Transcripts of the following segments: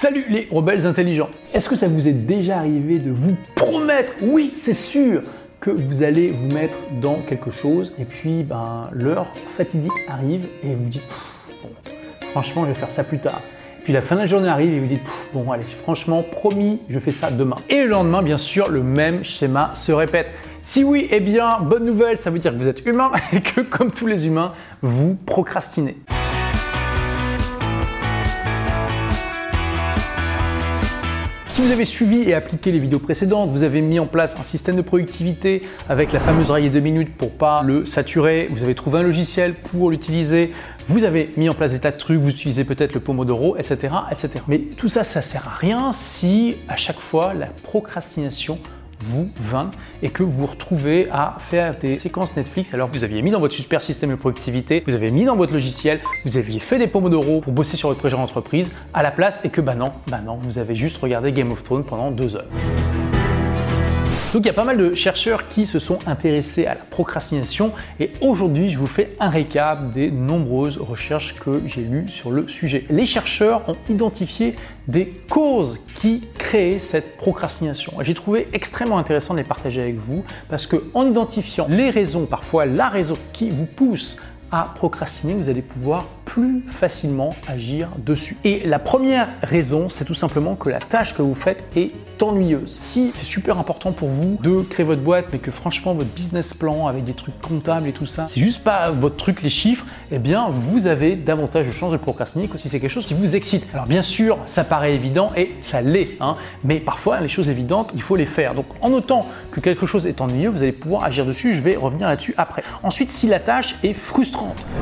Salut les rebelles intelligents Est-ce que ça vous est déjà arrivé de vous promettre, oui c'est sûr, que vous allez vous mettre dans quelque chose et puis ben, l'heure fatidique arrive et vous dites bon, franchement je vais faire ça plus tard. Puis la fin de la journée arrive et vous dites bon allez franchement promis je fais ça demain. Et le lendemain bien sûr le même schéma se répète. Si oui eh bien bonne nouvelle ça veut dire que vous êtes humain et que comme tous les humains vous procrastinez. Si vous avez suivi et appliqué les vidéos précédentes, vous avez mis en place un système de productivité avec la fameuse raillée de minutes pour pas le saturer, vous avez trouvé un logiciel pour l'utiliser, vous avez mis en place des tas de trucs, vous utilisez peut-être le Pomodoro, etc., etc. Mais tout ça, ça sert à rien si à chaque fois la procrastination vous 20 et que vous vous retrouvez à faire des séquences Netflix alors que vous aviez mis dans votre super système de productivité, vous avez mis dans votre logiciel, vous aviez fait des pomodoro pour bosser sur votre projet d'entreprise à la place et que bah non, bah non, vous avez juste regardé Game of Thrones pendant deux heures. Donc il y a pas mal de chercheurs qui se sont intéressés à la procrastination et aujourd'hui je vous fais un récap des nombreuses recherches que j'ai lues sur le sujet. Les chercheurs ont identifié des causes qui créent cette procrastination. J'ai trouvé extrêmement intéressant de les partager avec vous parce que en identifiant les raisons, parfois la raison qui vous pousse à procrastiner, vous allez pouvoir plus facilement agir dessus. Et la première raison, c'est tout simplement que la tâche que vous faites est ennuyeuse. Si c'est super important pour vous de créer votre boîte, mais que franchement votre business plan avec des trucs comptables et tout ça, c'est juste pas votre truc les chiffres, eh bien vous avez davantage de chances de procrastiner que si c'est quelque chose qui vous excite. Alors bien sûr, ça paraît évident et ça l'est, hein, mais parfois les choses évidentes, il faut les faire. Donc en notant que quelque chose est ennuyeux, vous allez pouvoir agir dessus. Je vais revenir là-dessus après. Ensuite, si la tâche est frustrante,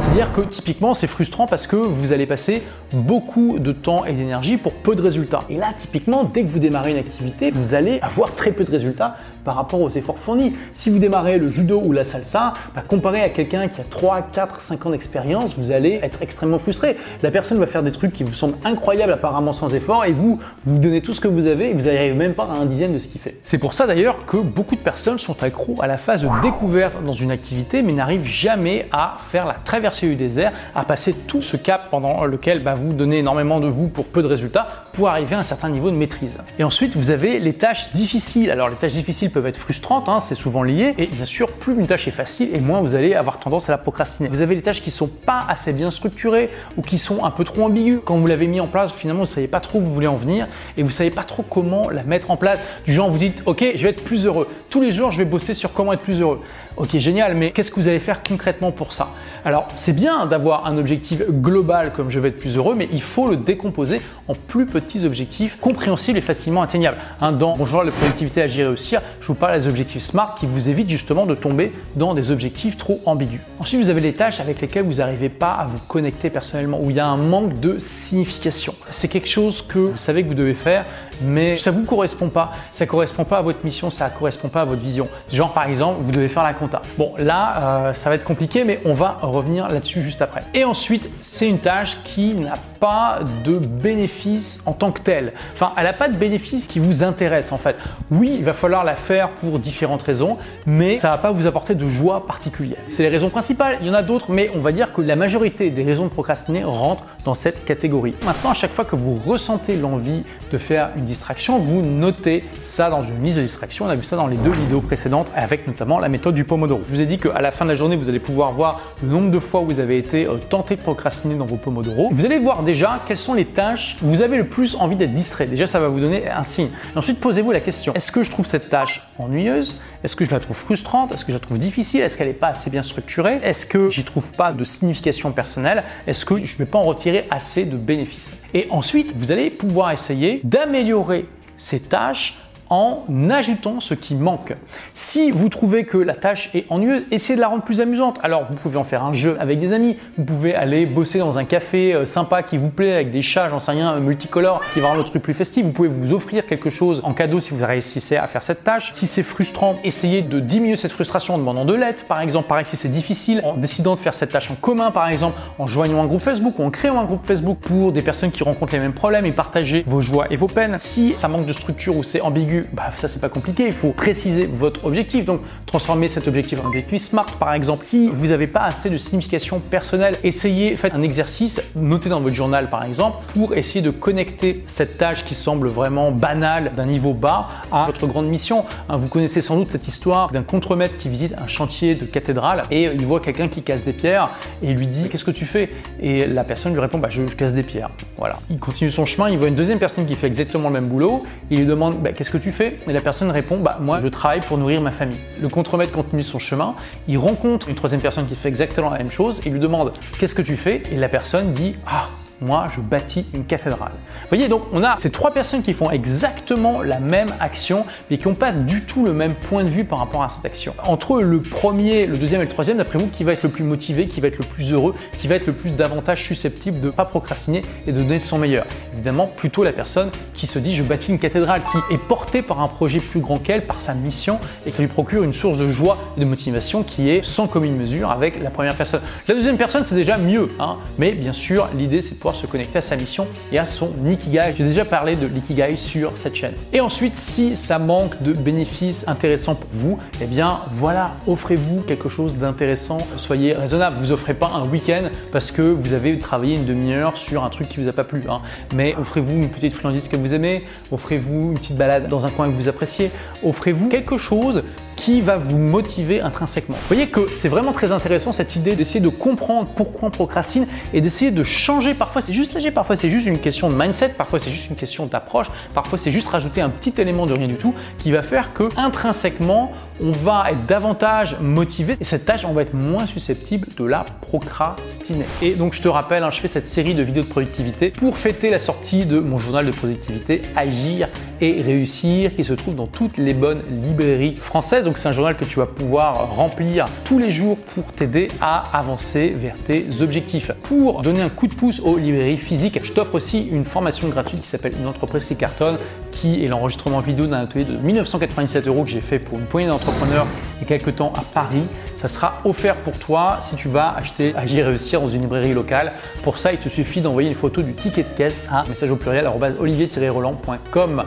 c'est-à-dire que typiquement c'est frustrant parce que vous allez passer beaucoup de temps et d'énergie pour peu de résultats. Et là, typiquement, dès que vous démarrez une activité vous allez avoir très peu de résultats par rapport aux efforts fournis. Si vous démarrez le judo ou la salsa, bah, comparé à quelqu'un qui a 3, 4, 5 ans d'expérience, vous allez être extrêmement frustré. La personne va faire des trucs qui vous semblent incroyables apparemment sans effort et vous, vous donnez tout ce que vous avez et vous n'arrivez même pas à un dixième de ce qu'il fait. C'est pour ça d'ailleurs que beaucoup de personnes sont accros à la phase de découverte dans une activité mais n'arrivent jamais à faire la traversée du désert, à passer tout ce cap pendant lequel bah, vous donnez énormément de vous pour peu de résultats pour arriver à un certain niveau de maîtrise. Et ensuite, vous avez les tâches difficiles. Alors les tâches difficiles peuvent être frustrantes, hein, c'est souvent lié. Et bien sûr, plus une tâche est facile et moins vous allez avoir tendance à la procrastiner. Vous avez les tâches qui sont pas assez bien structurées ou qui sont un peu trop ambiguës. Quand vous l'avez mis en place, finalement, vous savez pas trop où vous voulez en venir et vous savez pas trop comment la mettre en place. Du genre, vous dites, ok, je vais être plus heureux. Tous les jours, je vais bosser sur comment être plus heureux. Ok, génial, mais qu'est-ce que vous allez faire concrètement pour ça? Alors, c'est bien d'avoir un objectif global comme je vais être plus heureux, mais il faut le décomposer en plus petits objectifs compréhensibles et facilement atteignables. Hein, dans Bonjour la productivité, agir réussir, je vous parle des objectifs SMART qui vous évitent justement de tomber dans des objectifs trop ambigus. Ensuite, vous avez les tâches avec lesquelles vous n'arrivez pas à vous connecter personnellement, où il y a un manque de signification. C'est quelque chose que vous savez que vous devez faire, mais ça vous correspond pas, ça correspond pas à votre mission, ça correspond pas à votre vision. Genre par exemple, vous devez faire la compta. Bon, là, euh, ça va être compliqué, mais on va revenir là-dessus juste après. Et ensuite, c'est une tâche qui n'a pas de bénéfice en tant que telle. Enfin, elle n'a pas de bénéfice qui vous intéresse en fait. Oui, il va falloir la faire pour différentes raisons, mais ça va pas vous apporter de joie particulière. C'est les raisons principales. Il y en a d'autres, mais on va dire que la majorité des raisons de procrastiner rentrent dans cette catégorie. Maintenant, à chaque fois que vous ressentez l'envie de faire une distraction, vous notez ça dans une liste de distraction. On a vu ça dans les deux vidéos précédentes avec notamment la méthode du Pomodoro. Je vous ai dit qu'à la fin de la journée, vous allez pouvoir voir le nombre de fois où vous avez été euh, tenté de procrastiner dans vos Pomodoro. Vous allez voir déjà quelles sont les tâches où vous avez le plus envie d'être distrait. Déjà, ça va vous donner un signe. Ensuite, posez-vous la question est-ce que je trouve cette tâche ennuyeuse? Est-ce que je la trouve frustrante? Est-ce que je la trouve difficile? Est-ce qu'elle n'est pas assez bien structurée? Est-ce que j'y trouve pas de signification personnelle? Est-ce que je ne vais pas en retirer assez de bénéfices. Et ensuite, vous allez pouvoir essayer d'améliorer ces tâches en ajoutant ce qui manque. Si vous trouvez que la tâche est ennuyeuse, essayez de la rendre plus amusante. Alors vous pouvez en faire un jeu avec des amis, vous pouvez aller bosser dans un café euh, sympa qui vous plaît avec des chats, j'en sais rien, multicolores qui va rendre le truc plus festif. Vous pouvez vous offrir quelque chose en cadeau si vous réussissez à faire cette tâche. Si c'est frustrant, essayez de diminuer cette frustration en demandant de l'aide, par exemple. Pareil si c'est difficile, en décidant de faire cette tâche en commun, par exemple, en joignant un groupe Facebook ou en créant un groupe Facebook pour des personnes qui rencontrent les mêmes problèmes et partager vos joies et vos peines. Si ça manque de structure ou c'est ambigu, bah, ça c'est pas compliqué, il faut préciser votre objectif. Donc transformer cet objectif en objectif SMART par exemple. Si vous n'avez pas assez de signification personnelle, essayez, faites un exercice, notez dans votre journal par exemple, pour essayer de connecter cette tâche qui semble vraiment banale d'un niveau bas à votre grande mission. Hein, vous connaissez sans doute cette histoire d'un contremaître qui visite un chantier de cathédrale et il voit quelqu'un qui casse des pierres et il lui dit qu'est-ce que tu fais? Et la personne lui répond bah, je, casse des pierres. Voilà. Il continue son chemin, il voit une deuxième personne qui fait exactement le même boulot, il lui demande bah, qu'est-ce que tu Et la personne répond bah, moi je travaille pour nourrir ma famille. Le contremaître continue son chemin, il rencontre une troisième personne qui fait exactement la même chose, il lui demande qu'est-ce que tu fais? Et la personne dit ah moi je bâtis une cathédrale. Vous voyez, donc on a ces trois personnes qui font exactement la même action, mais qui n'ont pas du tout le même point de vue par rapport à cette action. Entre le premier, le deuxième et le troisième, d'après vous, qui va être le plus motivé, qui va être le plus heureux, qui va être le plus davantage susceptible de ne pas procrastiner et de donner son meilleur? Évidemment, plutôt la personne qui se dit je bâtis une cathédrale, qui est portée par un projet plus grand qu'elle, par sa mission, et ça lui procure une source de joie et de motivation qui est sans commune mesure avec la première personne. La deuxième personne, c'est déjà mieux, hein mais bien sûr, l'idée c'est de pouvoir se connecter à sa mission et à son Ikigai. J'ai déjà parlé de l'Ikigai sur cette chaîne. Et ensuite, si ça manque de bénéfices intéressants pour vous, eh bien voilà, offrez-vous quelque chose d'intéressant. Soyez raisonnable. Vous offrez pas un week-end parce que vous avez travaillé une demi-heure sur un truc qui vous a pas plu. Hein. Mais offrez-vous une petite friandise que vous aimez, offrez-vous une petite balade dans un coin que vous appréciez, offrez-vous quelque chose qui va vous motiver intrinsèquement. Vous voyez que c'est vraiment très intéressant cette idée d'essayer de comprendre pourquoi on procrastine et d'essayer de changer. Parfois c'est juste léger, parfois c'est juste une question de mindset, parfois c'est juste une question d'approche, parfois c'est juste rajouter un petit élément de rien du tout qui va faire que intrinsèquement on va être davantage motivé et cette tâche on va être moins susceptible de la procrastiner. Et donc je te rappelle, hein, je fais cette série de vidéos de productivité pour fêter la sortie de mon journal de productivité Agir et réussir qui se trouve dans toutes les bonnes librairies françaises. Donc c'est un journal que tu vas pouvoir remplir tous les jours pour t'aider à avancer vers tes objectifs. Pour donner un coup de pouce aux librairies physiques, je t'offre aussi une formation gratuite qui s'appelle Une entreprise qui cartonne, qui est l'enregistrement vidéo d'un atelier de 1997 euros que j'ai fait pour une poignée d'entrepreneurs il y a quelques temps à Paris. Ça sera offert pour toi si tu vas acheter Agir réussir dans une librairie locale. Pour ça, il te suffit d'envoyer une photo du ticket de caisse à message au pluriel olivier-roland.com.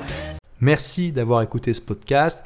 Merci d'avoir écouté ce podcast.